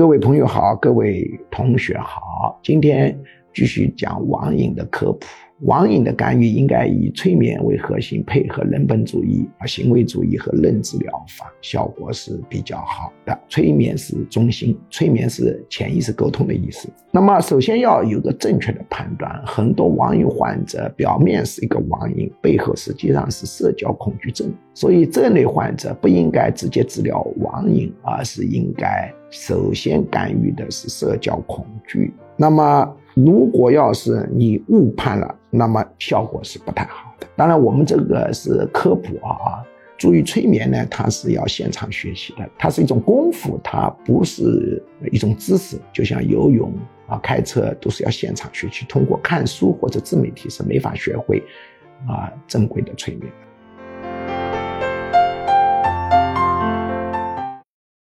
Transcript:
各位朋友好，各位同学好，今天继续讲网瘾的科普。网瘾的干预应该以催眠为核心，配合人本主义、啊行为主义和认知疗法，效果是比较好的。催眠是中心，催眠是潜意识沟通的意思。那么，首先要有个正确的判断。很多网瘾患者表面是一个网瘾，背后实际上是社交恐惧症。所以，这类患者不应该直接治疗网瘾，而是应该首先干预的是社交恐惧。那么，如果要是你误判了，那么效果是不太好的。当然，我们这个是科普啊。注意，催眠呢，它是要现场学习的，它是一种功夫，它不是一种知识。就像游泳啊、开车都是要现场学习，通过看书或者自媒体是没法学会啊正规的催眠的。